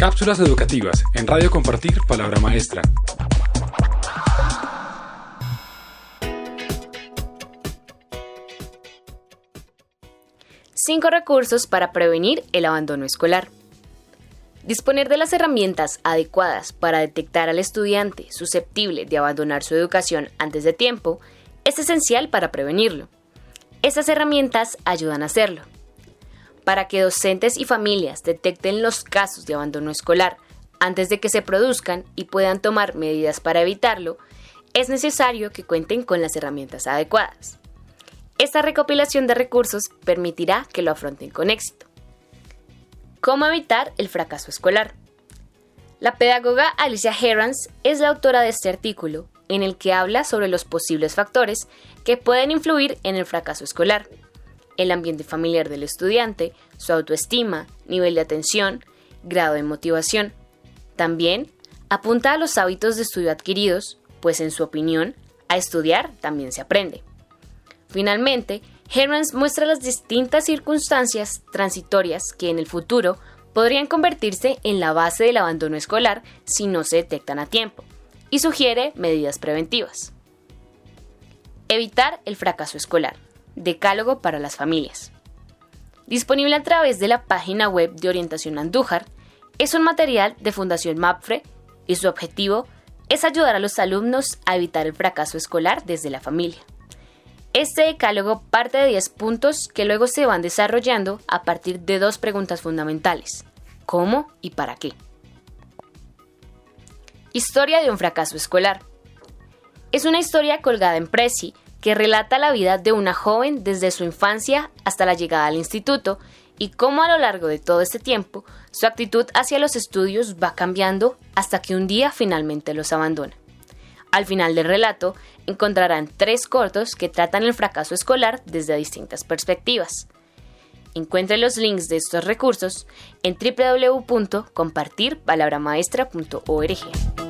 Cápsulas educativas en Radio Compartir Palabra Maestra. Cinco recursos para prevenir el abandono escolar. Disponer de las herramientas adecuadas para detectar al estudiante susceptible de abandonar su educación antes de tiempo es esencial para prevenirlo. Estas herramientas ayudan a hacerlo. Para que docentes y familias detecten los casos de abandono escolar antes de que se produzcan y puedan tomar medidas para evitarlo, es necesario que cuenten con las herramientas adecuadas. Esta recopilación de recursos permitirá que lo afronten con éxito. ¿Cómo evitar el fracaso escolar? La pedagoga Alicia Herans es la autora de este artículo, en el que habla sobre los posibles factores que pueden influir en el fracaso escolar, el ambiente familiar del estudiante, su autoestima, nivel de atención, grado de motivación. También apunta a los hábitos de estudio adquiridos, pues en su opinión, a estudiar también se aprende. Finalmente, Hermans muestra las distintas circunstancias transitorias que en el futuro podrían convertirse en la base del abandono escolar si no se detectan a tiempo, y sugiere medidas preventivas. Evitar el fracaso escolar. Decálogo para las familias. Disponible a través de la página web de Orientación Andújar, es un material de Fundación MAPFRE y su objetivo es ayudar a los alumnos a evitar el fracaso escolar desde la familia. Este decálogo parte de 10 puntos que luego se van desarrollando a partir de dos preguntas fundamentales. ¿Cómo y para qué? Historia de un fracaso escolar. Es una historia colgada en Prezi que relata la vida de una joven desde su infancia hasta la llegada al instituto y cómo a lo largo de todo este tiempo su actitud hacia los estudios va cambiando hasta que un día finalmente los abandona. Al final del relato encontrarán tres cortos que tratan el fracaso escolar desde distintas perspectivas. Encuentre los links de estos recursos en www.compartirpalabramaestra.org.